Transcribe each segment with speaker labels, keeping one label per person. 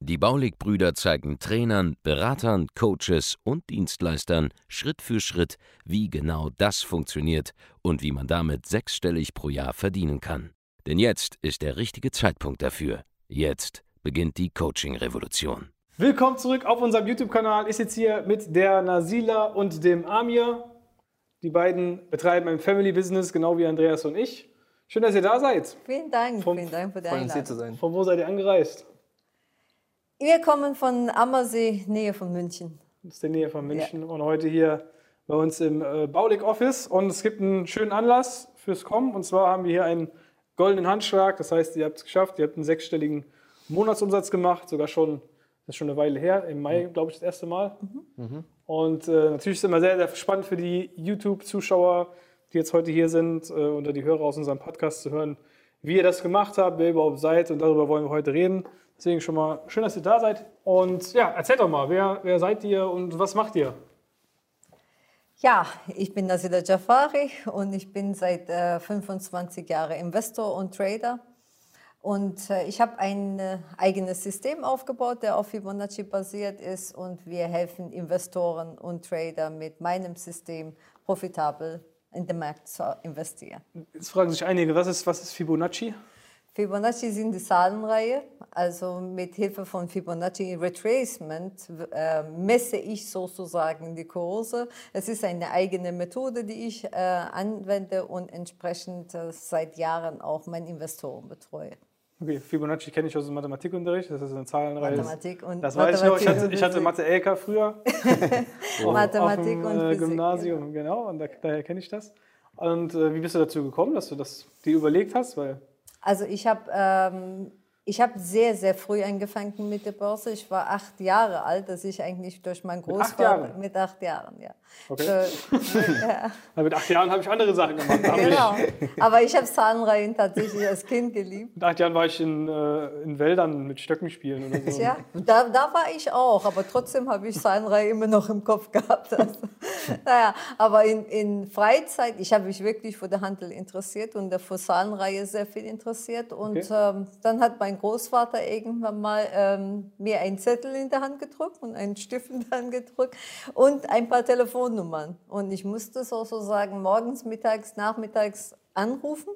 Speaker 1: Die Baulig-Brüder zeigen Trainern, Beratern, Coaches und Dienstleistern Schritt für Schritt, wie genau das funktioniert und wie man damit sechsstellig pro Jahr verdienen kann. Denn jetzt ist der richtige Zeitpunkt dafür. Jetzt beginnt die Coaching-Revolution.
Speaker 2: Willkommen zurück auf unserem YouTube-Kanal. Ich sitze hier mit der Nasila und dem Amir. Die beiden betreiben ein Family-Business, genau wie Andreas und ich. Schön, dass ihr da seid.
Speaker 3: Vielen Dank,
Speaker 2: Vom-
Speaker 3: vielen Dank für die Einladung.
Speaker 4: zu sein.
Speaker 2: Von wo seid ihr angereist?
Speaker 3: Wir kommen von Ammersee, Nähe von München.
Speaker 2: Das ist in der Nähe von München und heute hier bei uns im äh, Baulig Office. Und es gibt einen schönen Anlass fürs Kommen. Und zwar haben wir hier einen goldenen Handschlag. Das heißt, ihr habt es geschafft. Ihr habt einen sechsstelligen Monatsumsatz gemacht. Sogar schon, das ist schon eine Weile her. Im Mai, glaube ich, das erste Mal. Und äh, natürlich ist es immer sehr, sehr spannend für die YouTube-Zuschauer, die jetzt heute hier sind, äh, oder die Hörer aus unserem Podcast zu hören, wie ihr das gemacht habt, wer ihr überhaupt seid. Und darüber wollen wir heute reden. Deswegen schon mal schön, dass ihr da seid. Und ja, erzählt doch mal, wer, wer seid ihr und was macht ihr?
Speaker 3: Ja, ich bin Nasila Jafari und ich bin seit äh, 25 Jahren Investor und Trader. Und äh, ich habe ein äh, eigenes System aufgebaut, der auf Fibonacci basiert ist. Und wir helfen Investoren und Trader mit meinem System profitabel in den Markt zu investieren.
Speaker 2: Jetzt fragen sich einige, was ist, was ist Fibonacci?
Speaker 3: Fibonacci sind die Zahlenreihe. Also mit Hilfe von Fibonacci Retracement äh, messe ich sozusagen die Kurse. Es ist eine eigene Methode, die ich äh, anwende und entsprechend äh, seit Jahren auch meine Investoren betreue.
Speaker 2: Okay, Fibonacci kenne ich aus dem Mathematikunterricht, das ist eine Zahlenreihe.
Speaker 3: Mathematik und
Speaker 2: das weiß ich noch, ich
Speaker 3: Mathematik
Speaker 2: hatte, ich hatte
Speaker 3: Physik.
Speaker 2: Mathe-LK früher. auf-
Speaker 3: Mathematik
Speaker 2: auf dem,
Speaker 3: und
Speaker 2: äh,
Speaker 3: Physik,
Speaker 2: Gymnasium, genau, und da, daher kenne ich das. Und äh, wie bist du dazu gekommen, dass du das dir überlegt hast? Weil,
Speaker 3: Also ich habe ähm, ich hab sehr, sehr früh angefangen mit der Börse. Ich war acht Jahre alt, dass ich eigentlich durch meinen
Speaker 2: acht
Speaker 3: Großvater...
Speaker 2: Jahren?
Speaker 3: Mit acht Jahren, ja.
Speaker 2: Okay.
Speaker 3: Äh, ja.
Speaker 2: mit acht Jahren habe ich andere Sachen gemacht.
Speaker 3: Genau.
Speaker 2: Ich,
Speaker 3: Aber ich habe Zahlenreihen tatsächlich als Kind geliebt.
Speaker 2: mit acht Jahren war ich in, äh, in Wäldern mit Stöcken spielen oder so.
Speaker 3: Ja, da, da war ich auch, aber trotzdem habe ich Zahlenreihe immer noch im Kopf gehabt. Also, naja, aber in, in Freizeit, ich habe mich wirklich für den Handel interessiert und für Zahlenreihe sehr viel interessiert. Und
Speaker 2: Okay.
Speaker 3: ähm, dann hat mein Großvater irgendwann mal ähm, mir einen Zettel in der Hand gedrückt und einen Stift in der Hand gedrückt und ein paar Telefonnummern. Und ich musste sozusagen morgens, mittags, nachmittags anrufen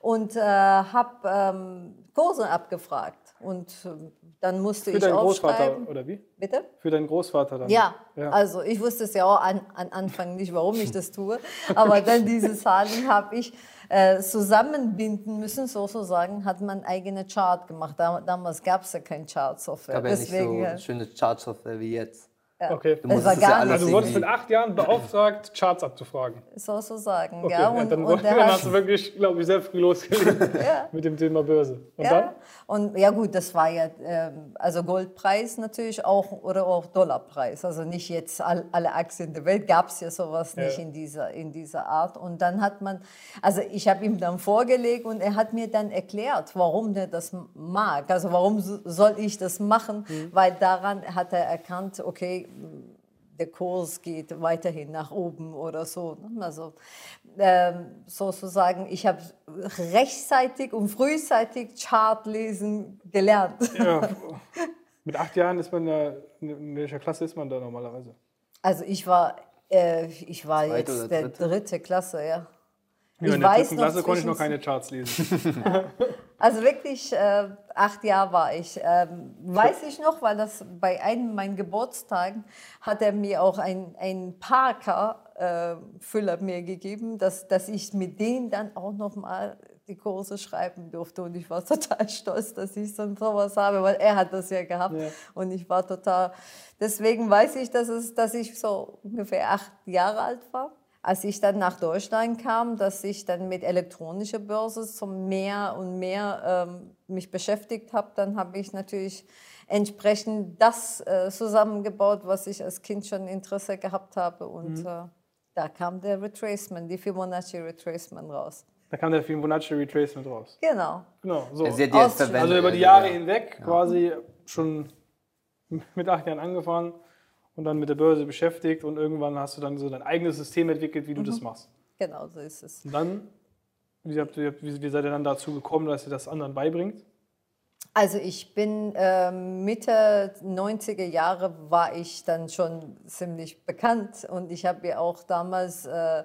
Speaker 3: und äh, habe ähm, Kurse abgefragt. Und ähm, dann musste
Speaker 2: Für
Speaker 3: ich
Speaker 2: deinen Großvater, oder wie?
Speaker 3: Bitte?
Speaker 2: Für deinen Großvater dann?
Speaker 3: Ja,
Speaker 2: Ja.
Speaker 3: also ich wusste es ja auch an, an Anfang nicht, warum ich das tue. Aber dann diese Zahlen habe ich äh, zusammenbinden müssen, sozusagen, hat man eigene Chart gemacht. Da, damals gab es ja kein Chart-Software.
Speaker 4: gab ja nicht so
Speaker 3: äh,
Speaker 4: schöne Chartsoftware wie jetzt.
Speaker 2: Okay.
Speaker 4: Du
Speaker 3: Es
Speaker 4: ja alles
Speaker 2: Also du wurdest mit acht Jahren beauftragt, Charts abzufragen.
Speaker 3: sozusagen,
Speaker 2: Okay,
Speaker 3: ja. Und,
Speaker 2: dann,
Speaker 3: und
Speaker 2: dann hast du wirklich, glaube ich, sehr früh losgelegt
Speaker 3: Ja.
Speaker 2: mit dem Thema Börse. Und
Speaker 3: ja,
Speaker 2: dann?
Speaker 3: und ja gut, das war ja ähm, also Goldpreis natürlich auch oder auch Dollarpreis. Also nicht jetzt all, alle Aktien der Welt gab es ja sowas nicht
Speaker 2: Ja.
Speaker 3: in dieser in dieser Art. Und dann hat man, also ich habe ihm dann vorgelegt und er hat mir dann erklärt, warum der das mag. Also warum so- soll ich das machen? Weil daran hat er erkannt, okay der Kurs geht weiterhin nach oben oder so. ne? Also ähm, sozusagen, ich habe rechtzeitig und frühzeitig Chart lesen gelernt.
Speaker 2: Ja, mit acht Jahren ist man ja, in welcher Klasse ist man da normalerweise?
Speaker 3: Also ich war, äh, ich war
Speaker 4: Zweite
Speaker 3: jetzt der
Speaker 4: dritte?
Speaker 3: dritte Klasse, ja.
Speaker 2: Ja,
Speaker 3: ich
Speaker 2: in der
Speaker 3: weiß
Speaker 2: dritten Klasse konnte ich noch keine Charts lesen.
Speaker 3: Also wirklich, äh, acht Jahre war ich. Ähm, weiß ich noch, weil das bei einem meinen Geburtstagen hat er mir auch ein, ein Parker-Füller mir gegeben, dass, dass ich mit denen dann auch noch mal die Kurse schreiben durfte. Und ich war total stolz, dass ich so sowas habe, weil er hat das ja gehabt.
Speaker 2: Ja.
Speaker 3: Und ich war total, deswegen weiß ich, dass, es, dass ich so ungefähr acht Jahre alt war. Als ich dann nach Deutschland kam, dass ich dann mit elektronischer Börse so mehr und mehr ähm, mich beschäftigt habe, dann habe ich natürlich entsprechend das äh, zusammengebaut, was ich als Kind schon Interesse gehabt habe. Und äh, Da kam der Retracement, die Fibonacci Retracement raus.
Speaker 2: Da kam der Fibonacci Retracement raus.
Speaker 3: Genau.
Speaker 2: Genau, so.
Speaker 4: Verwendet.
Speaker 2: Also über die Jahre hinweg quasi schon mit acht Jahren angefangen und dann mit der Börse beschäftigt und irgendwann hast du dann so dein eigenes System entwickelt, wie du das machst.
Speaker 3: Genau so ist es.
Speaker 2: Und dann, wie, habt ihr, wie, seid ihr dann dazu gekommen, dass ihr das anderen beibringt?
Speaker 3: Also ich bin ähm, Mitte 90er Jahre war ich dann schon ziemlich bekannt und ich habe ja auch damals äh,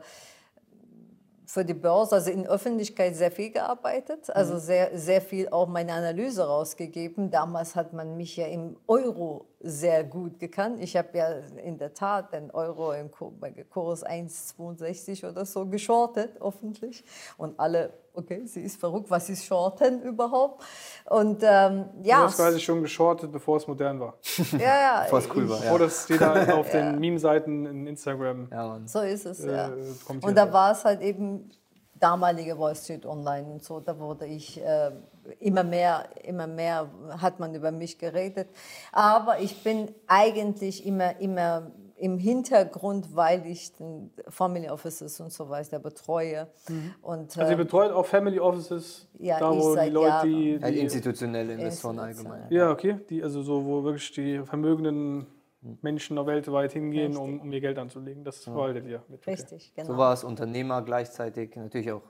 Speaker 3: für die Börse, also in Öffentlichkeit sehr viel gearbeitet, also sehr, sehr viel auch meine Analyse rausgegeben. Damals hat man mich ja im Euro sehr gut gekannt. Ich habe ja in der Tat den Euro im Kurs 1,62 oder so geschortet, öffentlich. Und alle, okay, sie ist verrückt, was ist Shorten überhaupt? Und ähm,
Speaker 2: Du
Speaker 3: ja,
Speaker 2: hast quasi schon geschortet, bevor es modern war.
Speaker 3: ja, ja,
Speaker 4: Bevor es cool
Speaker 3: ich-
Speaker 4: war, ja.
Speaker 2: Bevor das jeder auf den Meme-Seiten in Instagram
Speaker 4: Ja, Mann.
Speaker 3: So ist es,
Speaker 2: äh,
Speaker 3: ja. Und da war es halt eben damalige Wall Street Online und so, da wurde ich äh, immer mehr, immer mehr hat man über mich geredet. Aber ich bin eigentlich immer, immer im Hintergrund, weil ich den Family Offices und so weiter betreue. Und,
Speaker 2: Also ihr
Speaker 3: äh,
Speaker 2: betreut auch Family Offices,
Speaker 3: Ja,
Speaker 2: da wo die Leute,
Speaker 3: Jahren.
Speaker 2: die, die
Speaker 4: institutionelle Investoren allgemein.
Speaker 2: Ja, okay. Die, also so, wo wirklich die vermögenden Menschen noch weltweit hingehen, um, um ihr Geld anzulegen. Das verwaltet ihr mit. Okay.
Speaker 3: richtig, genau.
Speaker 4: So war es Unternehmer gleichzeitig, natürlich auch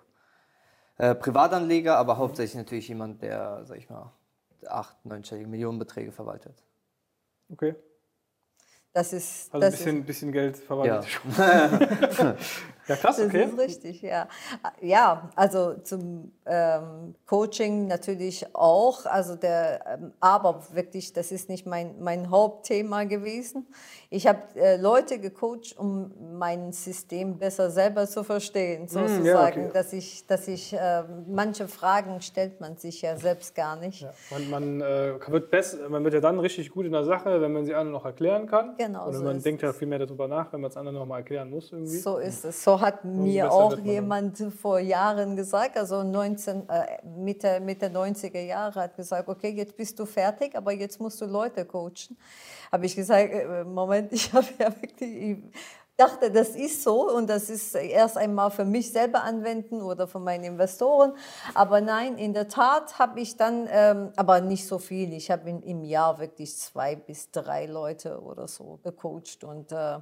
Speaker 4: äh, Privatanleger, aber hauptsächlich natürlich jemand, der, sag ich mal, acht, neunstellige Millionenbeträge verwaltet.
Speaker 2: okay.
Speaker 3: Das ist,
Speaker 2: Also ein
Speaker 3: das ist
Speaker 2: bisschen, bisschen Geld verwaltet. Ja, krass,
Speaker 3: Das
Speaker 2: okay.
Speaker 3: ist richtig, ja. Ja, also zum ähm, Coaching natürlich auch. Also der, ähm, aber wirklich, das ist nicht mein, mein Hauptthema gewesen. Ich habe äh, Leute gecoacht, um mein System besser selber zu verstehen, sozusagen.
Speaker 2: Hm, ja, okay.
Speaker 3: Dass ich, dass ich äh, manche Fragen stellt man sich ja selbst gar nicht.
Speaker 2: Ja, man, man, äh, wird best, man wird ja dann richtig gut in der Sache, wenn man sie anderen noch erklären kann.
Speaker 3: Genau,
Speaker 2: Oder
Speaker 3: so
Speaker 2: man denkt ja viel mehr darüber nach, wenn man es anderen noch mal erklären muss irgendwie.
Speaker 3: So ist es. So hat mir auch
Speaker 2: man dann.
Speaker 3: jemand vor Jahren gesagt, also 19, äh, Mitte, Mitte 90er Jahre, hat gesagt, okay, jetzt bist du fertig, aber jetzt musst du Leute coachen. Habe ich gesagt, äh, Moment, ich habe ja wirklich, ich dachte, das ist so und das ist erst einmal für mich selber anwenden oder für meine Investoren. Aber nein, in der Tat habe ich dann, ähm, aber nicht so viel. Ich habe im Jahr wirklich zwei bis drei Leute oder so gecoacht und äh,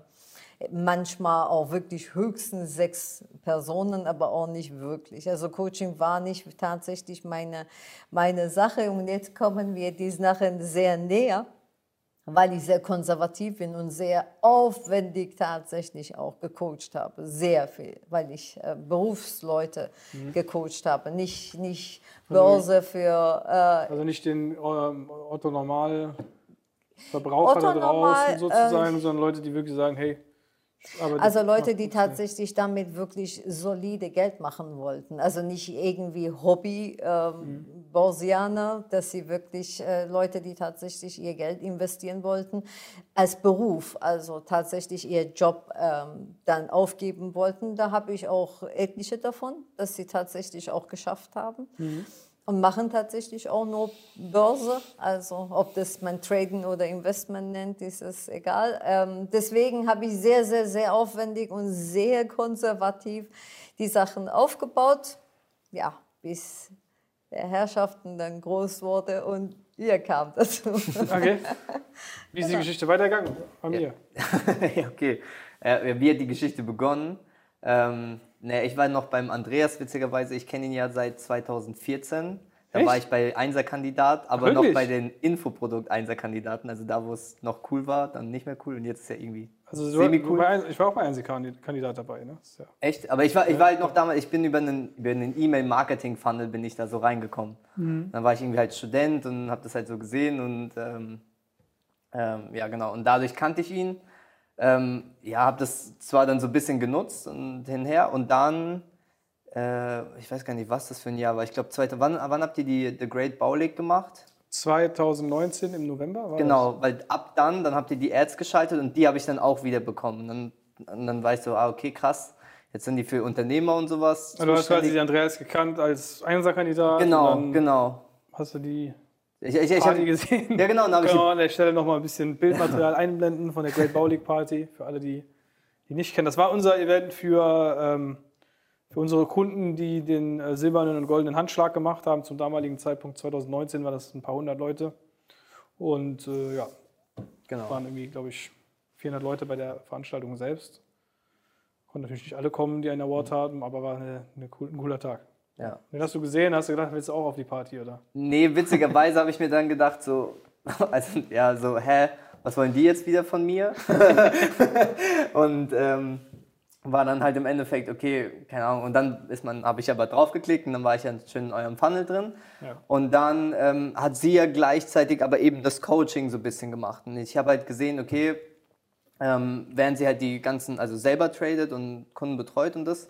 Speaker 3: manchmal auch wirklich höchstens sechs Personen, aber auch nicht wirklich. Also Coaching war nicht tatsächlich meine, meine Sache. Und jetzt kommen wir diesen Sachen sehr näher, weil ich sehr konservativ bin und sehr aufwendig tatsächlich auch gecoacht habe, sehr viel, weil ich äh, Berufsleute gecoacht habe, nicht, nicht Börse für äh,
Speaker 2: Also nicht den ähm, Otto Normal Verbraucher da
Speaker 3: Otto Normal,
Speaker 2: draußen sozusagen, sondern Leute, die wirklich sagen, hey,
Speaker 3: Also Leute, die tatsächlich damit wirklich solide Geld machen wollten. Also nicht irgendwie Hobby ähm, Börsianer, dass sie wirklich äh, Leute, die tatsächlich ihr Geld investieren wollten, als Beruf, also tatsächlich ihr Job ähm, dann aufgeben wollten. Da habe ich auch etliche davon, dass sie tatsächlich auch geschafft haben. Und machen tatsächlich auch nur Börse. Also ob das man Traden oder Investment nennt, ist es egal. Ähm, deswegen habe ich sehr, sehr, sehr aufwendig und sehr konservativ die Sachen aufgebaut. Ja, bis der Herrschaften dann groß wurde und ihr kam dazu.
Speaker 2: Okay. Wie ist die Geschichte weitergegangen? Bei mir.
Speaker 4: Ja, okay. Äh, wie hat die Geschichte begonnen? Ähm, ne, ich war noch beim Andreas, witzigerweise. Ich kenne ihn ja seit 2014. Da war
Speaker 2: Echt?
Speaker 4: ich bei Einser-Kandidat, aber noch
Speaker 2: wirklich?
Speaker 4: bei den Infoprodukt-Einser-Kandidaten. Also da, wo es noch cool war, dann nicht mehr cool. Und jetzt ist ja irgendwie
Speaker 2: Also
Speaker 4: semi-cool.
Speaker 2: du, bei- ich war auch bei einem Kandidat dabei. Ne? Ja,
Speaker 4: Echt? Aber ich war, ich war halt noch damals, ich bin über einen, über einen E-Mail-Marketing-Funnel bin ich da so reingekommen. Dann war ich irgendwie halt Student und habe das halt so gesehen und ähm, ähm, ja genau. Und dadurch kannte ich ihn. Ähm, ja, habe das zwar dann so ein bisschen genutzt und hinher und dann, äh, ich weiß gar nicht, was das für ein Jahr war. Ich glaube, wann, wann habt ihr die The Great Baulig gemacht?
Speaker 2: 2019 im November war
Speaker 4: Genau, weil ab dann, dann habt ihr die Ads geschaltet und die habe ich dann auch wieder bekommen. Dann, und dann war ich so, ah, okay, krass. Jetzt sind die für Unternehmer und sowas.
Speaker 2: das? Also du hast quasi den Andreas gekannt als Einserkandidat.
Speaker 4: Genau, genau.
Speaker 2: Hast du die
Speaker 4: Ich, ich, ich
Speaker 2: Party
Speaker 4: hab,
Speaker 2: gesehen?
Speaker 4: Ja, genau, dann
Speaker 2: Können wir an der Stelle noch mal ein bisschen Bildmaterial einblenden von der Great Bow League Party für alle, die die nicht kennen, das war unser Event für, ähm, für unsere Kunden, die den äh, silbernen und goldenen Handschlag gemacht haben. Zum damaligen Zeitpunkt 2019 war das ein paar hundert Leute. Und äh, ja,
Speaker 4: Genau.
Speaker 2: waren irgendwie, glaube ich, 400 Leute bei der Veranstaltung selbst. Konnten natürlich nicht alle kommen, die einen Award haben, aber war eine, eine cool, ein cooler Tag.
Speaker 4: Ja.
Speaker 2: Den hast du gesehen, hast du gedacht, willst du auch auf die Party, oder?
Speaker 4: Nee, witzigerweise habe ich mir dann gedacht, so, also, ja, so, hä, was wollen die jetzt wieder von mir? und ähm, war dann halt im Endeffekt, okay, keine Ahnung. Und dann ist man, habe ich aber draufgeklickt und dann war ich ja schön in eurem Funnel drin.
Speaker 2: Ja.
Speaker 4: Und dann ähm, hat sie ja gleichzeitig aber eben das Coaching so ein bisschen gemacht. Und ich habe halt gesehen, okay, ähm, während sie halt die ganzen, also selber tradet und Kunden betreut und das,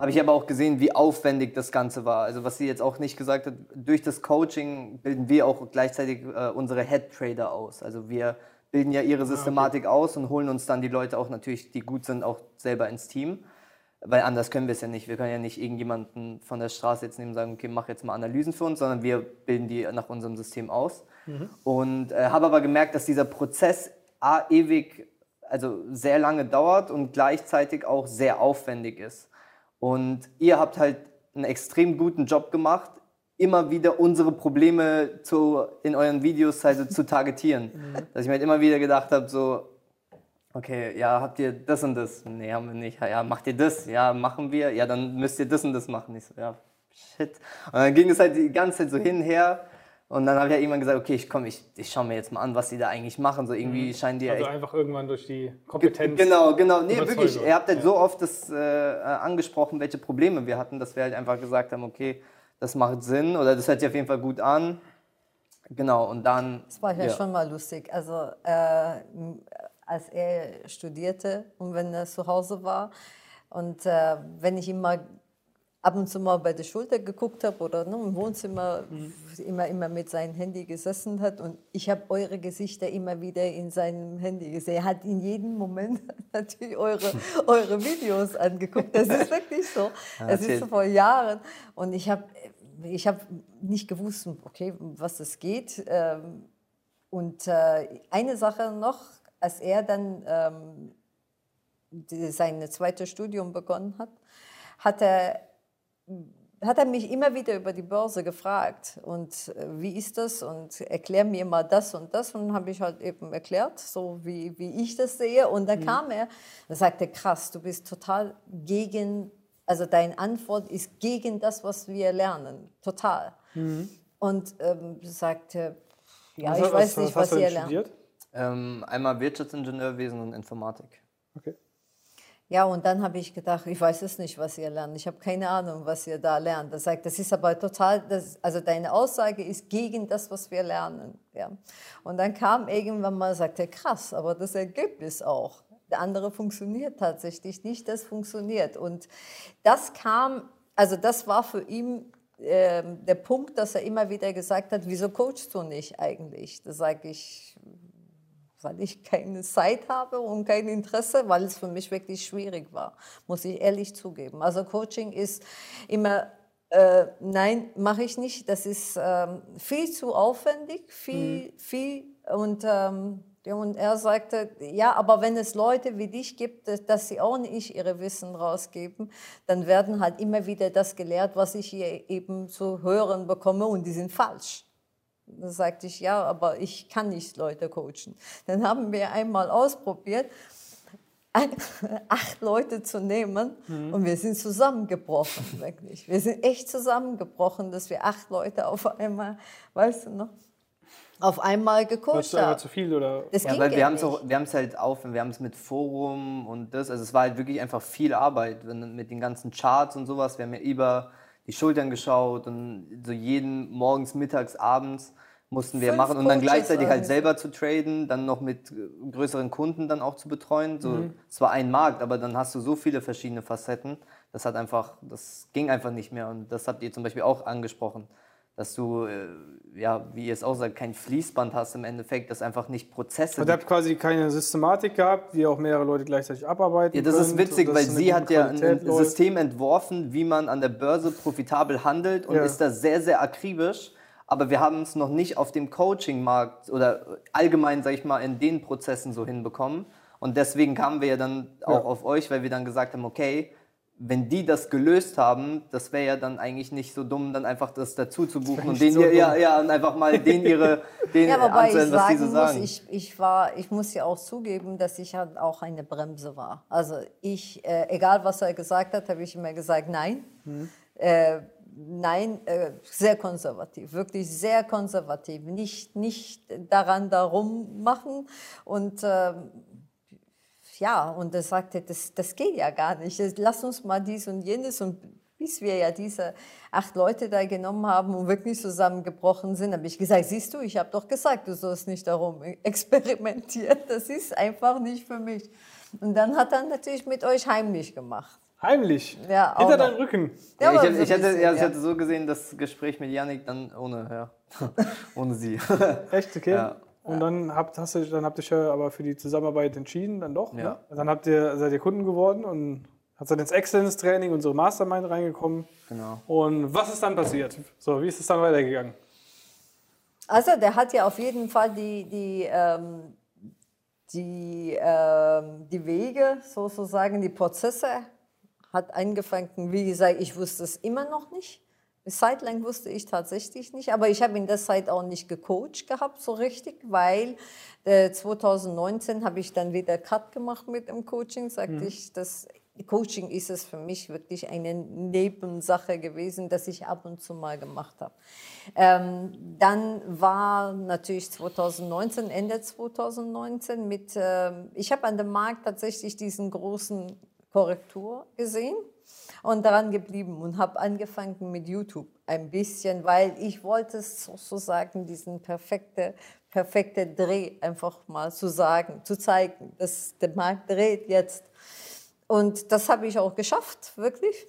Speaker 4: habe ich aber auch gesehen, wie aufwendig das Ganze war. Also was sie jetzt auch nicht gesagt hat, durch das Coaching bilden wir auch gleichzeitig äh, unsere Head Trader aus. Also wir bilden ja ihre Systematik aus und holen uns dann die Leute auch natürlich, die gut sind, auch selber ins Team. Weil anders können wir es ja nicht. Wir können ja nicht irgendjemanden von der Straße jetzt nehmen und sagen, okay, mach jetzt mal Analysen für uns, sondern wir bilden die nach unserem System aus. Und äh, habe aber gemerkt, dass dieser Prozess ewig, also sehr lange dauert und gleichzeitig auch sehr aufwendig ist. Und ihr habt halt einen extrem guten Job gemacht, immer wieder unsere Probleme zu, in euren Videos also zu targetieren. Dass ich mir halt immer wieder gedacht habe, so, okay, ja, habt ihr das und das? Nee, haben wir nicht. Ja, macht ihr das? Ja, machen wir. Ja, dann müsst ihr das und das machen. Ich so, ja, shit. Und dann ging es halt die ganze Zeit so hin und her. Und dann habe ich ja irgendwann gesagt, okay, ich komm, ich, ich schaue mir jetzt mal an, was die da eigentlich machen. So irgendwie scheinen die ja
Speaker 2: Also
Speaker 4: echt
Speaker 2: einfach irgendwann durch die Kompetenz.
Speaker 4: Genau, genau. Nee, wirklich. Ihr habt halt
Speaker 2: Ja.
Speaker 4: so oft das äh, äh, angesprochen, welche Probleme wir hatten, dass wir halt einfach gesagt haben, okay, das macht Sinn oder das hört sich auf jeden Fall gut an. Genau, und dann.
Speaker 3: Das war ja, schon mal lustig. Also äh, als er studierte und wenn er zu Hause war und äh, wenn ich ihm mal ab und zu mal bei der Schulter geguckt habe oder ne, im Wohnzimmer immer, immer mit seinem Handy gesessen hat und ich habe eure Gesichter immer wieder in seinem Handy gesehen. Er hat in jedem Moment natürlich eure, eure Videos angeguckt. Das ist wirklich so. Das ist so vor Jahren und ich habe ich hab nicht gewusst, okay, was es geht. Ähm, und äh, eine Sache noch, als er dann ähm, sein zweites Studium begonnen hat, hat er, hat er mich immer wieder über die Börse gefragt. Und äh, wie ist das? Und erklär mir mal das und das. Und dann habe ich halt eben erklärt, so wie, wie ich das sehe. Und dann kam er und sagte, krass, du bist total gegen, also deine Antwort ist gegen das, was wir lernen. Total. Und ähm, sagte, ja,
Speaker 2: Was-
Speaker 3: ich
Speaker 2: was-
Speaker 3: weiß
Speaker 2: was
Speaker 3: nicht, was
Speaker 2: du
Speaker 3: ihr lernt.
Speaker 2: studiert?
Speaker 4: Ähm, einmal Wirtschaftsingenieurwesen und Informatik.
Speaker 2: Okay.
Speaker 3: Ja, und dann habe ich gedacht, ich weiß es nicht, was ihr lernt. Ich habe keine Ahnung, was ihr da lernt. Das sagt, das ist aber total, das, also deine Aussage ist gegen das, was wir lernen. Ja. Und dann kam irgendwann mal, sagte er, krass, aber das Ergebnis auch. Der andere funktioniert tatsächlich nicht, das funktioniert. Und das kam, also das war für ihn ähm, der Punkt, dass er immer wieder gesagt hat, wieso coachst du nicht eigentlich? Da sage ich, weil ich keine Zeit habe und kein Interesse, weil es für mich wirklich schwierig war, muss ich ehrlich zugeben. Also Coaching ist immer, äh, nein, mache ich nicht. Das ist ähm, viel zu aufwendig, viel, viel und ähm, und er sagte, ja, aber wenn es Leute wie dich gibt, dass- dass sie auch nicht ihre Wissen rausgeben, dann werden halt immer wieder das gelehrt, was ich hier eben zu hören bekomme und die sind falsch. Da sagte ich, ja, aber ich kann nicht Leute coachen. Dann haben wir einmal ausprobiert, acht Leute zu nehmen und wir sind zusammengebrochen, wirklich. Wir sind echt zusammengebrochen, dass wir acht Leute auf einmal, weißt du noch, auf einmal gecoacht haben.
Speaker 2: zu viel oder?
Speaker 3: Das
Speaker 4: Ja, weil wir haben es
Speaker 3: nicht.
Speaker 4: auch, wir haben es halt auf, wir haben es mit Forum und das, also es war halt wirklich einfach viel Arbeit, wenn, mit den ganzen Charts und sowas. Wir haben ja über die Schultern geschaut und so jeden morgens, mittags, abends mussten wir
Speaker 3: Fünf
Speaker 4: machen und dann
Speaker 3: Coaches
Speaker 4: gleichzeitig halt selber zu traden, dann noch mit äh, größeren Kunden dann auch zu betreuen. So,
Speaker 3: Mhm.
Speaker 4: Es war ein Markt, aber dann hast du so viele verschiedene Facetten. Das hat einfach, das ging einfach nicht mehr und das habt ihr zum Beispiel auch angesprochen dass du, äh, ja, wie ihr es auch sagt, kein Fließband hast im Endeffekt, das einfach nicht Prozesse
Speaker 2: Also ihr habt quasi keine Systematik gehabt, wie auch mehrere Leute gleichzeitig abarbeiten
Speaker 4: Ja, das ist
Speaker 2: könnt
Speaker 4: witzig,
Speaker 2: und
Speaker 4: weil
Speaker 2: dass
Speaker 4: sie hat ja ein,
Speaker 2: läuft.
Speaker 4: System entworfen, wie man an der Börse profitabel handelt und
Speaker 2: Ja.
Speaker 4: ist da sehr, sehr akribisch. Aber wir haben es noch nicht auf dem Coaching-Markt oder allgemein, sag ich mal, in den Prozessen so hinbekommen. Und deswegen kamen wir ja dann auch auf euch, weil wir dann gesagt haben, okay, wenn die das gelöst haben, das wäre ja dann eigentlich nicht so dumm, dann einfach das dazu zu buchen und denen
Speaker 2: so
Speaker 4: ihr, ja, ja, und einfach mal den ihre, den
Speaker 3: Ja, wobei ich
Speaker 4: anzuhören, was die
Speaker 3: sagen
Speaker 4: so
Speaker 3: muss,
Speaker 4: sagen.
Speaker 3: ich, ich war, ich muss ja auch zugeben, dass ich halt auch eine Bremse war. Also ich, äh, egal was er gesagt hat, habe ich immer gesagt, nein. Äh, nein, äh, sehr konservativ, wirklich sehr konservativ. Nicht, nicht daran darum machen und ähm, ja, und er sagte, das, das geht ja gar nicht. Lass uns mal dies und jenes. Und bis wir ja diese acht Leute da genommen haben und wirklich zusammengebrochen sind, habe ich gesagt, siehst du, ich habe doch gesagt, du sollst nicht darum experimentieren. Das ist einfach nicht für mich. Und dann hat er natürlich mit euch heimlich gemacht.
Speaker 2: Heimlich.
Speaker 3: Ja, auch
Speaker 2: Hinter deinem Rücken.
Speaker 4: Ja, ich,
Speaker 3: so
Speaker 4: ich, hätte,
Speaker 3: bisschen,
Speaker 4: ja, ich
Speaker 3: ja.
Speaker 4: hätte so gesehen, das Gespräch mit Yannick dann ohne, ja, ohne sie.
Speaker 2: Echt, okay.
Speaker 4: Ja.
Speaker 2: Und dann habt, hast du, dann habt ihr euch ja aber für die Zusammenarbeit entschieden, dann doch. Ne?
Speaker 4: Ja.
Speaker 2: Dann habt ihr, seid ihr Kunden geworden und habt dann ins Excellence-Training, unsere Mastermind reingekommen.
Speaker 4: Genau.
Speaker 2: Und was ist dann passiert? So, wie ist es dann weitergegangen?
Speaker 3: Also der hat ja auf jeden Fall die, die, ähm, die, ähm, die Wege, sozusagen die Prozesse, hat angefangen. Wie gesagt, ich wusste es immer noch nicht. Eine Zeit lang wusste ich tatsächlich nicht, aber ich habe in der Zeit auch nicht gecoacht gehabt so richtig, weil äh, 2019 habe ich dann wieder Cut gemacht mit dem Coaching, sagte ich, das Coaching ist es für mich wirklich eine Nebensache gewesen, dass ich ab und zu mal gemacht habe. Ähm, dann war natürlich 2019, Ende 2019 mit, ähm, ich habe an dem Markt tatsächlich diesen großen Korrektur gesehen und daran geblieben und habe angefangen mit YouTube ein bisschen, weil ich wollte es sozusagen diesen perfekte, perfekte Dreh einfach mal zu sagen, zu zeigen, dass der Markt dreht jetzt. Und das habe ich auch geschafft, wirklich.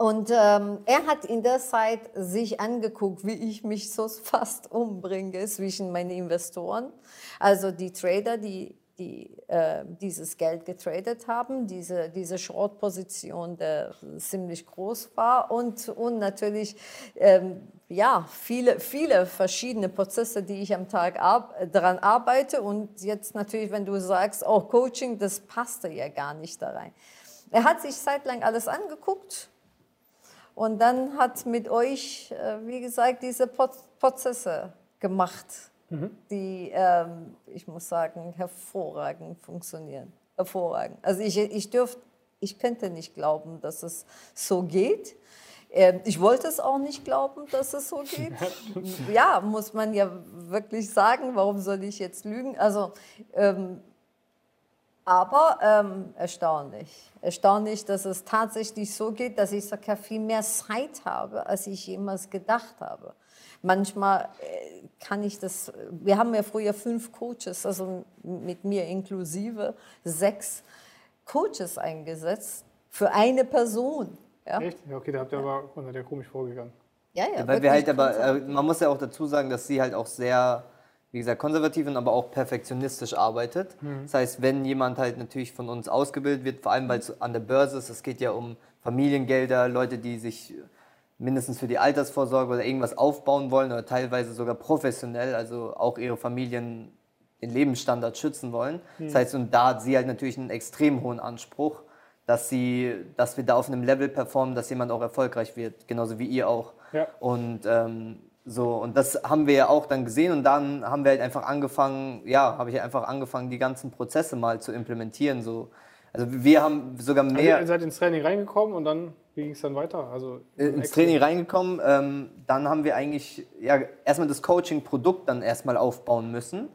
Speaker 3: Und ähm, er hat in der Zeit sich angeguckt, wie ich mich so fast umbringe zwischen meinen Investoren, also die Trader, die, die äh, dieses Geld getradet haben, diese, diese Short-Position, der ziemlich groß war und, und natürlich ähm, ja, viele, viele verschiedene Prozesse, die ich am Tag ab, daran arbeite. Und jetzt natürlich, wenn du sagst, oh, Coaching, das passte ja gar nicht da rein. Er hat sich zeitlang alles angeguckt und dann hat mit euch, äh, wie gesagt, diese Pro- Prozesse gemacht, die, ähm, ich muss sagen, hervorragend funktionieren. Hervorragend. Also ich, ich dürfte, ich könnte nicht glauben, dass es so geht. Ähm, Ich wollte es auch nicht glauben, dass es so geht. Ja, muss man ja wirklich sagen. Warum soll ich jetzt lügen? Also, ähm, aber ähm, erstaunlich. Erstaunlich, dass es tatsächlich so geht, dass ich sogar viel mehr Zeit habe, als ich jemals gedacht habe. Manchmal äh, kann ich das, wir haben ja früher fünf Coaches, also mit mir inklusive sechs Coaches eingesetzt für eine Person. Ja,
Speaker 2: Echt? Ja, okay, da habt ihr aber unter der komisch vorgegangen.
Speaker 3: ja, ja
Speaker 4: Ja, weil wir halt aber, äh, man muss ja auch dazu sagen, dass sie halt auch sehr, wie gesagt, konservativ und aber auch perfektionistisch arbeitet. Das heißt, wenn jemand halt natürlich von uns ausgebildet wird, vor allem weil es an der Börse ist, es geht ja um Familiengelder, Leute, die sich mindestens für die Altersvorsorge oder irgendwas aufbauen wollen oder teilweise sogar professionell, also auch ihre Familien den Lebensstandard schützen wollen. Das heißt, und da hat sie halt natürlich einen extrem hohen Anspruch, dass sie, dass wir da auf einem Level performen, dass jemand auch erfolgreich wird, genauso wie ihr auch.
Speaker 2: Ja.
Speaker 4: Und ähm, so, und das haben wir ja auch dann gesehen und dann haben wir halt einfach angefangen, ja, habe ich einfach angefangen, die ganzen Prozesse mal zu implementieren. So. Also wir haben sogar
Speaker 2: Also
Speaker 4: mehr
Speaker 2: ihr seid ins Training reingekommen und dann, ging es dann weiter? Also
Speaker 4: äh, ins Training reingekommen. Ähm, dann haben wir eigentlich ja, erstmal das Coaching-Produkt dann erstmal aufbauen müssen.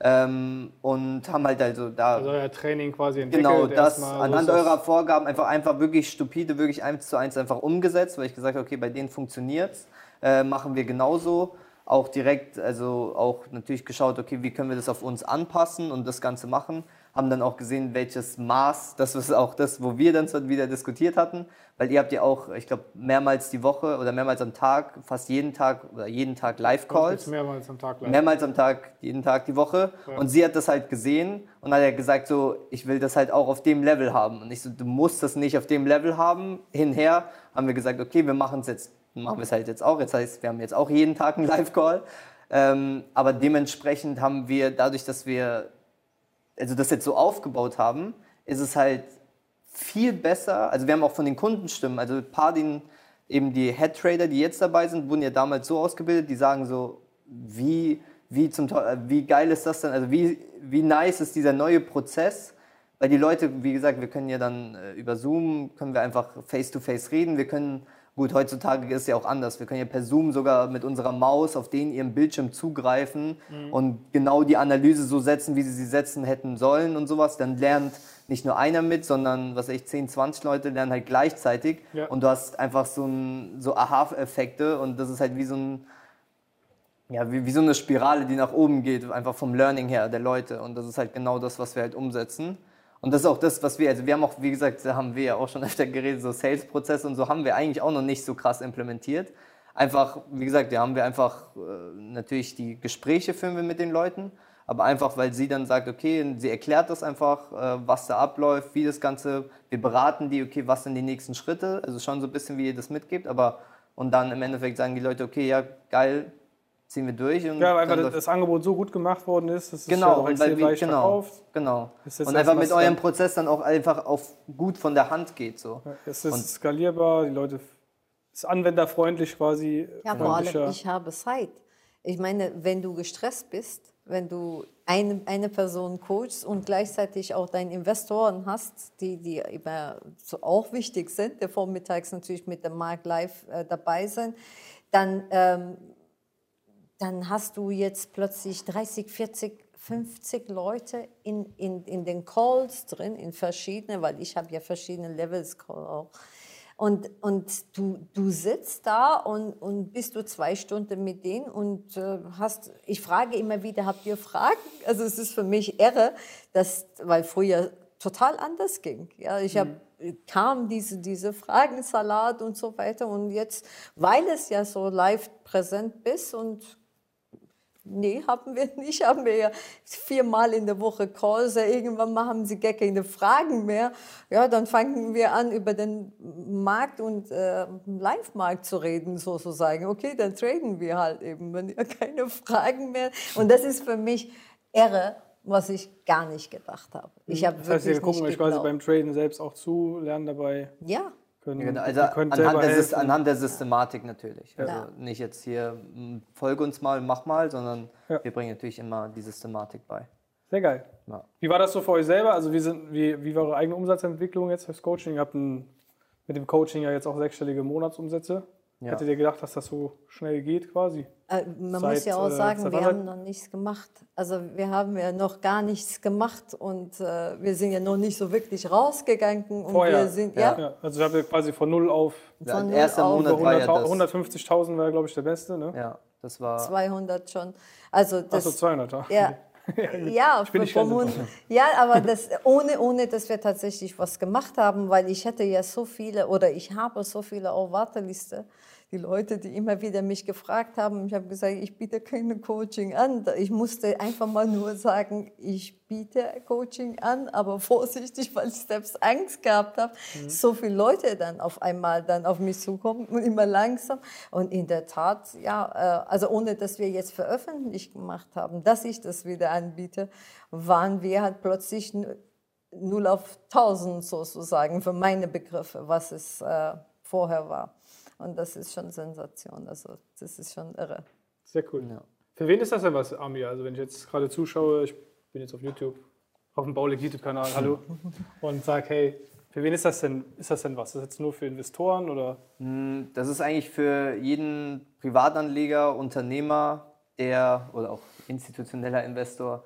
Speaker 4: Ähm, und haben halt also da
Speaker 2: Also euer Training quasi entwickelt.
Speaker 4: genau das anhand eurer Vorgaben einfach, einfach wirklich stupide, wirklich eins zu eins einfach umgesetzt, weil ich gesagt habe, okay, bei denen funktioniert's, äh, machen wir genauso. Auch direkt, also auch natürlich geschaut, okay, wie können wir das auf uns anpassen und das Ganze machen. Haben dann auch gesehen, welches Maß, das ist auch das, wo wir dann so wieder diskutiert hatten, weil ihr habt ja auch, ich glaube, mehrmals die Woche oder mehrmals am Tag, fast jeden Tag oder jeden Tag Live-Calls.
Speaker 2: Mehrmals am Tag live.
Speaker 4: Mehrmals am Tag, jeden Tag die Woche. Und sie hat das halt gesehen und hat ja gesagt, so, ich will das halt auch auf dem Level haben. Und ich so, du musst das nicht auf dem Level haben. Hinher haben wir gesagt, okay, wir machen es jetzt, machen wir es halt jetzt auch. Jetzt heißt, wir haben jetzt auch jeden Tag einen Live-Call. Ähm, aber dementsprechend haben wir, dadurch, dass wir also das jetzt so aufgebaut haben, ist es halt viel besser. Also wir haben auch von den Kundenstimmen, also ein paar, den, eben die Head Trader, die jetzt dabei sind, wurden ja damals so ausgebildet, die sagen so, wie, wie, zum, wie geil ist das denn, also wie, wie nice ist dieser neue Prozess, weil die Leute, wie gesagt, wir können ja dann äh, über Zoom, können wir einfach face-to-face -face reden, wir können Gut, heutzutage ist es ja auch anders. Wir können ja per Zoom sogar mit unserer Maus auf den ihrem Bildschirm zugreifen mhm. und genau die Analyse so setzen, wie sie sie setzen hätten sollen und sowas. Dann lernt nicht nur einer mit, sondern was ich, 10, 20 Leute lernen halt gleichzeitig. Ja. Und du hast einfach so, ein, so Aha-Effekte und das ist halt wie so ein, ja, wie, wie so eine Spirale, die nach oben geht, einfach vom Learning her der Leute. Und das ist halt genau das, was wir halt umsetzen. Und das ist auch das, was wir, also wir haben auch, wie gesagt, da haben wir ja auch schon öfter geredet, so Sales-Prozesse und so haben wir eigentlich auch noch nicht so krass implementiert. Einfach, wie gesagt, da haben wir einfach äh, natürlich die Gespräche führen wir mit den Leuten, aber einfach, weil sie dann sagt, okay, sie erklärt das einfach, äh, was da abläuft, wie das Ganze, wir beraten die, okay, was sind die nächsten Schritte, also schon so ein bisschen, wie ihr das mitgibt, aber und dann im Endeffekt sagen die Leute, okay, ja, geil, ziehen wir durch. Und
Speaker 2: ja, weil einfach das Angebot so gut gemacht worden ist, dass
Speaker 4: genau,
Speaker 2: es
Speaker 4: ja weil wir, genau, verkauft. Genau. Und einfach mit eurem Prozess dann auch einfach auf gut von der Hand geht. So.
Speaker 2: Ja, es ist und skalierbar, die Leute ist anwenderfreundlich quasi.
Speaker 3: Ja, vor allem, ich habe Zeit. Ich meine, wenn du gestresst bist, wenn du eine, eine Person coachst und gleichzeitig auch deine Investoren hast, die, die immer so auch wichtig sind, der vormittags natürlich mit dem Markt live äh, dabei sind, dann ähm, dann hast du jetzt plötzlich 30, 40, 50 Leute in, in, in den Calls drin, in verschiedene, weil ich habe ja verschiedene Levels auch. Und, und du, du sitzt da und, und bist du zwei Stunden mit denen und äh, hast, ich frage immer wieder, habt ihr Fragen? Also es ist für mich irre, dass, weil früher total anders ging. Ja, ich habe mhm. kam diese, diese Fragensalat und so weiter und jetzt, weil es ja so live präsent bist und Nee, haben wir nicht. Haben wir ja viermal in der Woche Calls. Irgendwann mal haben sie gar keine Fragen mehr. Ja, dann fangen wir an, über den Markt und äh, Live-Markt zu reden, sozusagen. Okay, dann traden wir halt eben, wenn ihr keine Fragen mehr. Und das ist für mich irre, was ich gar nicht gedacht habe. Ich
Speaker 2: habe das heißt, wir gucken euch quasi beim Traden selbst auch zu, lernen dabei.
Speaker 3: Ja,
Speaker 4: können, genau, also anhand der, anhand der, Systematik natürlich. Also ja. nicht jetzt hier, hm, folge uns mal, mach mal, sondern ja. wir bringen natürlich immer die Systematik bei.
Speaker 2: Sehr geil. Ja. Wie war das so für euch selber? Also wie, sind, wie, wie war eure eigene Umsatzentwicklung jetzt fürs Coaching? Ihr habt ein, mit dem Coaching ja jetzt auch sechsstellige Monatsumsätze. Ja. Hättet ihr gedacht, dass das so schnell geht quasi?
Speaker 3: Äh, man seit, muss ja auch äh, sagen, wir haben noch nichts gemacht. Also wir haben ja noch gar nichts gemacht und äh, wir sind ja noch nicht so wirklich rausgegangen. Und
Speaker 2: Vorher.
Speaker 3: Wir sind,
Speaker 2: ja. ja. Also habt ihr quasi von null auf.
Speaker 4: Von ja, erster auf Monat war ja
Speaker 2: 150.000 war glaube ich der beste, ne?
Speaker 4: Ja, das war
Speaker 3: 200 schon. Also das,
Speaker 2: Achso, 200.
Speaker 3: Ja. ja, ich bin nicht ja, aber das, ohne, ohne, dass wir tatsächlich was gemacht haben, weil ich hätte ja so viele oder ich habe so viele auf Warteliste die Leute, die immer wieder mich gefragt haben, ich habe gesagt, ich biete keine Coaching an. Ich musste einfach mal nur sagen, ich biete Coaching an, aber vorsichtig, weil ich selbst Angst gehabt habe, mhm. so viele Leute dann auf einmal dann auf mich zukommen und immer langsam. Und in der Tat, ja, äh, also ohne dass wir jetzt veröffentlicht gemacht haben, dass ich das wieder anbiete, waren wir halt plötzlich null auf tausend sozusagen für meine Begriffe, was es äh, vorher war. Und das ist schon Sensation. Also das ist schon irre.
Speaker 2: Sehr cool. Ja. Für wen ist das denn was, Amir? Also wenn ich jetzt gerade zuschaue, ich bin jetzt auf YouTube, auf dem Baulig YouTube-Kanal, hallo, und sage, hey, für wen ist das denn, ist das denn was? Ist das jetzt nur für Investoren oder?
Speaker 4: Hm, das ist eigentlich für jeden Privatanleger, Unternehmer, der oder auch institutioneller Investor,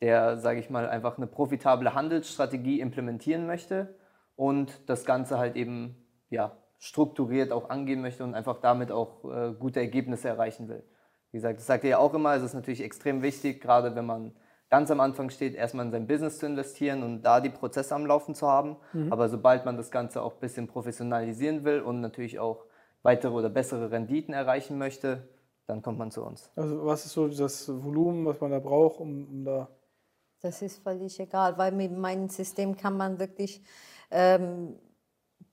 Speaker 4: der, sage ich mal, einfach eine profitable Handelsstrategie implementieren möchte und das Ganze halt eben ja, strukturiert auch angehen möchte und einfach damit auch äh, gute Ergebnisse erreichen will. Wie gesagt, das sagt ihr ja auch immer, es ist natürlich extrem wichtig, gerade wenn man ganz am Anfang steht, erstmal in sein Business zu investieren und da die Prozesse am Laufen zu haben. Mhm. Aber sobald man das Ganze auch ein bisschen professionalisieren will und natürlich auch weitere oder bessere Renditen erreichen möchte, dann kommt man zu uns.
Speaker 2: Also was ist so das Volumen, was man da braucht, um, um da...
Speaker 3: Das ist völlig egal, weil mit meinem System kann man wirklich ähm,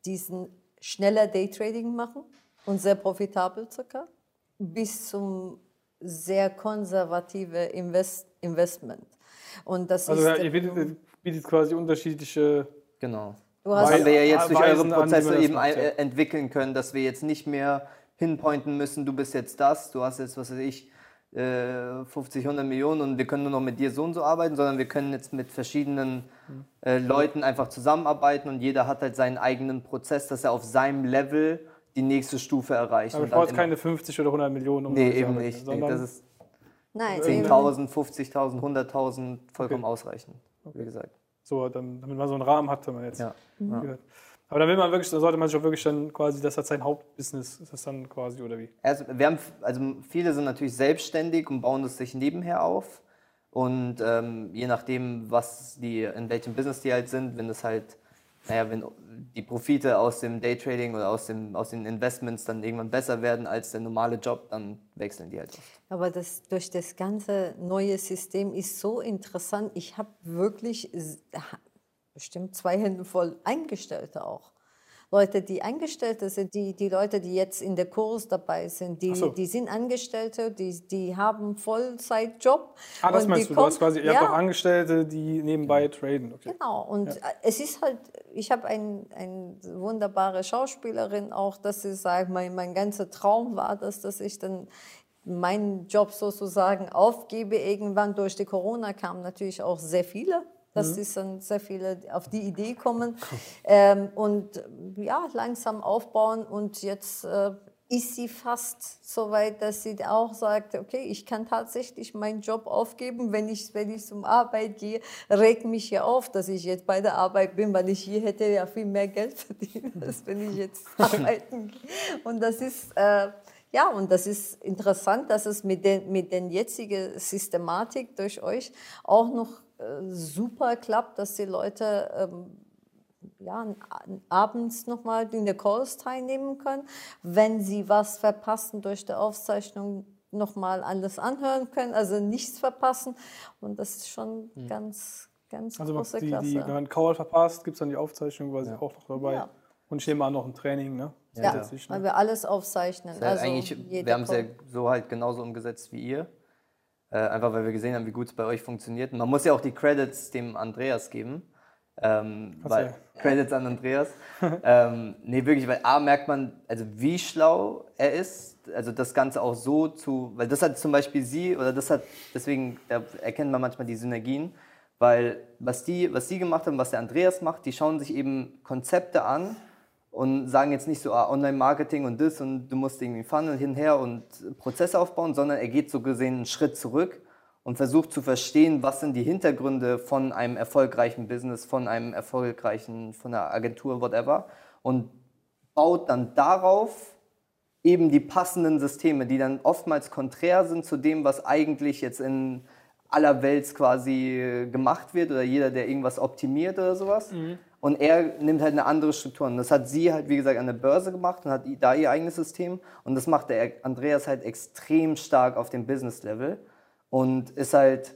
Speaker 3: diesen schneller Daytrading machen und sehr profitabel sogar, bis zum sehr konservative Invest Investment. Und das
Speaker 2: Also
Speaker 3: ist,
Speaker 2: ja, ihr bietet, bietet quasi unterschiedliche.
Speaker 4: Genau.
Speaker 3: du hast,
Speaker 4: haben wir ja jetzt durch eure Prozesse eben
Speaker 2: macht, ja.
Speaker 4: äh, entwickeln können, dass wir jetzt nicht mehr pinpointen müssen, du bist jetzt das, du hast jetzt, was weiß ich, äh, 50, 100 Millionen und wir können nur noch mit dir so und so arbeiten, sondern wir können jetzt mit verschiedenen äh, Leuten einfach zusammenarbeiten und jeder hat halt seinen eigenen Prozess, dass er auf seinem Level die nächste Stufe erreicht.
Speaker 2: Aber
Speaker 4: und
Speaker 2: ich brauche jetzt keine 50 oder 100 Millionen. Um
Speaker 4: Nee,
Speaker 2: das zu
Speaker 4: eben nicht. Ich denke,
Speaker 2: sondern-
Speaker 4: das ist
Speaker 3: nein, eben,
Speaker 4: 10.000, 50.000, 100.000 vollkommen ausreichend, wie gesagt.
Speaker 2: So, dann, damit man so einen Rahmen hat, wenn man jetzt
Speaker 4: Ja.
Speaker 2: gehört. Aber dann will man wirklich, dann sollte man sich auch wirklich dann quasi, das hat sein Hauptbusiness, ist das dann quasi, oder wie?
Speaker 4: Also, wir haben, also viele sind natürlich selbstständig und bauen das sich nebenher auf. Und ähm, je nachdem, was die, in welchem Business die halt sind, wenn das halt, naja, wenn die Profite aus dem Daytrading oder aus, dem, aus den Investments dann irgendwann besser werden als der normale Job, dann wechseln die halt oft.
Speaker 3: Aber das, durch das ganze neue System ist so interessant. Ich habe wirklich bestimmt zwei Hände voll Eingestellte auch. Leute, die Angestellte sind, die, die Leute, die jetzt in der Kurs dabei sind, die,
Speaker 2: so.
Speaker 3: die sind Angestellte, die, die haben Vollzeitjob.
Speaker 2: Ah, das meinst du, du hast quasi, ihr
Speaker 3: ja,
Speaker 2: habt auch Angestellte, die nebenbei traden. Okay.
Speaker 3: Genau, und es ist halt, ich habe ein, eine wunderbare Schauspielerin auch, dass sie sagt, mein, mein ganzer Traum war das, dass ich dann meinen Job sozusagen aufgebe. Irgendwann durch die Corona kamen natürlich auch sehr viele. Dass ist dann sehr viele auf die Idee kommen. ähm, und ja, langsam aufbauen. Und jetzt äh, ist sie fast so weit, dass sie auch sagt, okay, ich kann tatsächlich meinen Job aufgeben, wenn ich, wenn ich zum Arbeit gehe, regt mich ja auf, dass ich jetzt bei der Arbeit bin, weil ich hier hätte ja viel mehr Geld verdient, als wenn ich jetzt arbeiten gehe. Und das ist, äh, ja, und das ist interessant, dass es mit den, mit den jetzigen Systematik durch euch auch noch super klappt, dass die Leute ähm, ja, abends nochmal in der Calls teilnehmen können. Wenn sie was verpassen durch die Aufzeichnung, nochmal alles anhören können, also nichts verpassen. Und das ist schon ganz, ganz
Speaker 2: Also
Speaker 3: große
Speaker 2: die,
Speaker 3: Klasse.
Speaker 2: die, wenn man einen Call verpasst, gibt es dann die Aufzeichnung quasi auch noch dabei.
Speaker 3: Ja.
Speaker 2: Und ich nehme an, noch ein Training, ne?
Speaker 3: ja,
Speaker 2: Zusätzlich,
Speaker 3: weil wir alles aufzeichnen.
Speaker 4: Ja,
Speaker 3: also
Speaker 4: eigentlich, wir haben es ja so halt genauso umgesetzt wie ihr. Äh, einfach weil wir gesehen haben, wie gut es bei euch funktioniert. Und man muss ja auch die Credits dem Andreas geben. Ähm, weil,
Speaker 2: ja.
Speaker 4: Credits an Andreas. ähm, nee, wirklich, weil A merkt man, also wie schlau er ist, also das Ganze auch so zu, weil das hat zum Beispiel sie, oder das hat, deswegen erkennt man manchmal die Synergien, weil was die, was sie gemacht haben, was der Andreas macht, die schauen sich eben Konzepte an und sagen jetzt nicht so ah, Online-Marketing und das und du musst irgendwie Funnel hinher und Prozesse aufbauen, sondern er geht so gesehen einen Schritt zurück und versucht zu verstehen, was sind die Hintergründe von einem erfolgreichen Business, von einem erfolgreichen, von einer Agentur, whatever und baut dann darauf eben die passenden Systeme, die dann oftmals konträr sind zu dem, was eigentlich jetzt in aller Welt quasi gemacht wird oder jeder, der irgendwas optimiert oder sowas. Und er nimmt halt eine andere Struktur. Und das hat sie halt, wie gesagt, an der Börse gemacht und hat da ihr eigenes System. Und das macht der Andreas halt extrem stark auf dem Business-Level. Und ist halt,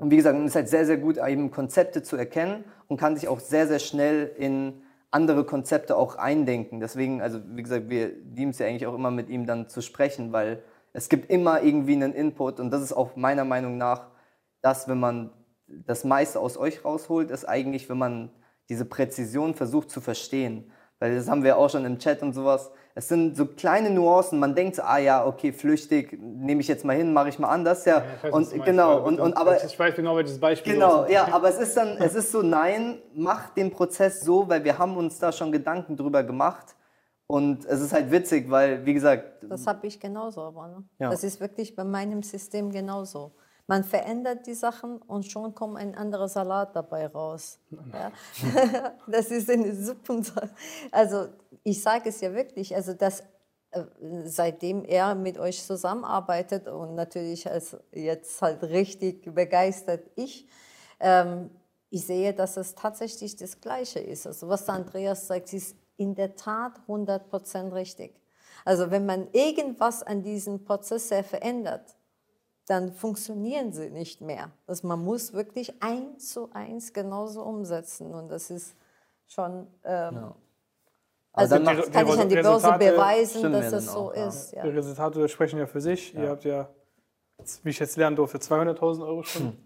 Speaker 4: wie gesagt, ist halt sehr, sehr gut, eben Konzepte zu erkennen und kann sich auch sehr, sehr schnell in andere Konzepte auch eindenken. Deswegen, also wie gesagt, wir lieben es ja eigentlich auch immer mit ihm dann zu sprechen, weil es gibt immer irgendwie einen Input und das ist auch meiner Meinung nach das, wenn man das meiste aus euch rausholt, ist eigentlich, wenn man diese Präzision versucht zu verstehen. Weil das haben wir auch schon im Chat und sowas. Es sind so kleine Nuancen. Man denkt, so, ah ja, okay, flüchtig, nehme ich jetzt mal hin, mache ich mal anders, ja.
Speaker 2: Ich weiß,
Speaker 4: und genau,
Speaker 2: ja,
Speaker 4: und, und aber
Speaker 2: ich weiß genau, welches Beispiel
Speaker 4: Genau, ja, aber es ist dann, es ist so, nein, mach den Prozess so, weil wir haben uns da schon Gedanken drüber gemacht. Und es ist halt witzig, weil, wie gesagt,
Speaker 3: Das habe ich genauso, aber ne?
Speaker 4: Ja.
Speaker 3: das ist wirklich bei meinem System genauso. Man verändert die Sachen und schon kommt ein anderer Salat dabei raus. Ja? das ist eine super Sache. Also ich sage es ja wirklich, also dass äh, seitdem er mit euch zusammenarbeitet und natürlich als jetzt halt richtig begeistert ich, ähm, ich sehe, dass es tatsächlich das Gleiche ist. Also was Andreas sagt, ist in der Tat 100% richtig. Also wenn man irgendwas an diesem Prozess sehr verändert, dann funktionieren sie nicht mehr. Also man muss wirklich eins zu eins genauso umsetzen und das ist schon, ähm, also
Speaker 4: dann
Speaker 3: das kann
Speaker 2: die
Speaker 3: ich an die Börse beweisen, dass
Speaker 4: ja
Speaker 3: das so
Speaker 4: auch, ja.
Speaker 3: ist.
Speaker 2: Die
Speaker 3: Ja.
Speaker 2: Resultate sprechen ja für sich. Ihr habt ja, wie ich jetzt lernen durfte, 200.000 Euro schon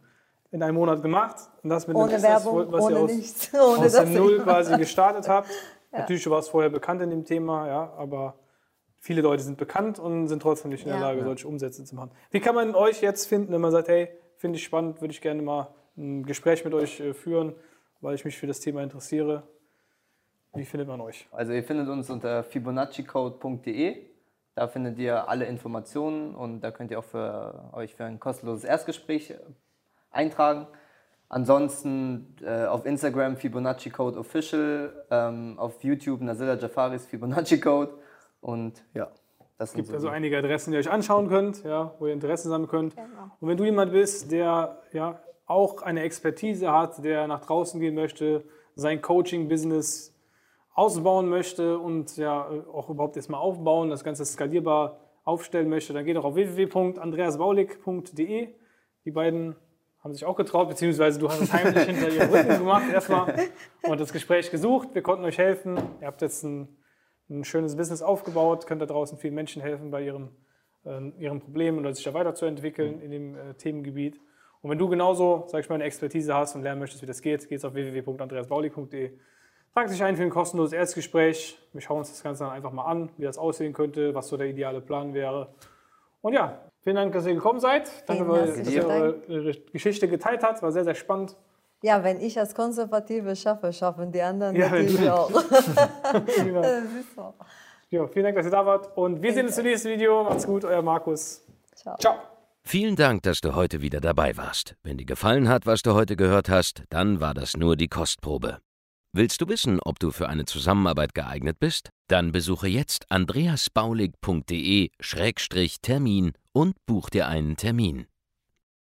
Speaker 2: in einem Monat gemacht. Und das mit
Speaker 3: Ohne
Speaker 2: Business,
Speaker 3: Werbung,
Speaker 2: was
Speaker 3: ohne
Speaker 2: ihr aus,
Speaker 3: nichts, ohne
Speaker 2: aus dem
Speaker 3: ich-
Speaker 2: Null quasi gestartet habt. Natürlich war es vorher bekannt in dem Thema, ja, aber viele Leute sind bekannt und sind trotzdem nicht in der
Speaker 3: Ja.
Speaker 2: Lage, solche Umsätze zu machen. Wie kann man euch jetzt finden, wenn man sagt, hey, finde ich spannend, würde ich gerne mal ein Gespräch mit euch äh, führen, weil ich mich für das Thema interessiere? Wie findet man euch?
Speaker 4: Also ihr findet uns unter fibonacci-code.de. Da findet ihr alle Informationen und da könnt ihr auch für euch für ein kostenloses Erstgespräch äh, eintragen. Ansonsten äh, auf Instagram Fibonacci Code Official, ähm, auf YouTube Nazila Jafaris Fibonacci Code und ja, das
Speaker 2: Es gibt
Speaker 4: so
Speaker 2: also
Speaker 4: die-
Speaker 2: einige Adressen, die ihr euch anschauen könnt, ja, wo ihr Interesse sammeln könnt. Und wenn du jemand bist, der ja auch eine Expertise hat, der nach draußen gehen möchte, sein Coaching-Business ausbauen möchte und ja auch überhaupt erstmal aufbauen, das Ganze skalierbar aufstellen möchte, dann geht doch auf www.andreasbaulig.de. Die beiden haben sich auch getraut, beziehungsweise du hast es heimlich hinter ihrem Rücken gemacht erstmal und das Gespräch gesucht. Wir konnten euch helfen. Ihr habt jetzt ein, ein schönes Business aufgebaut, könnt da draußen vielen Menschen helfen bei ihrem, äh, ihren Problemen oder sich da weiterzuentwickeln in dem äh, Themengebiet. Und wenn du genauso, sag ich mal, eine Expertise hast und lernen möchtest, wie das geht, geht's auf www.andreasbaulig.de. Trag dich ein für ein kostenloses Erstgespräch. Wir schauen uns das Ganze dann einfach mal an, wie das aussehen könnte, was so der ideale Plan wäre. Und ja, vielen Dank, dass ihr gekommen seid. Danke, dass ihr eure Geschichte geteilt habt. War sehr, sehr spannend.
Speaker 3: Ja, wenn ich als Konservative schaffe, schaffen die anderen
Speaker 2: Ja,
Speaker 3: natürlich auch.
Speaker 2: Genau.
Speaker 3: Das ist so.
Speaker 2: Ja, vielen Dank, dass ihr da wart. Und wir sehen uns im nächsten Video. Macht's gut, euer Markus.
Speaker 3: Ciao.
Speaker 2: Ciao.
Speaker 1: Vielen Dank, dass du heute wieder dabei warst. Wenn dir gefallen hat, was du heute gehört hast, dann war das nur die Kostprobe. Willst du wissen, ob du für eine Zusammenarbeit geeignet bist? Dann besuche jetzt andreasbaulig.de-termin und buch dir einen Termin.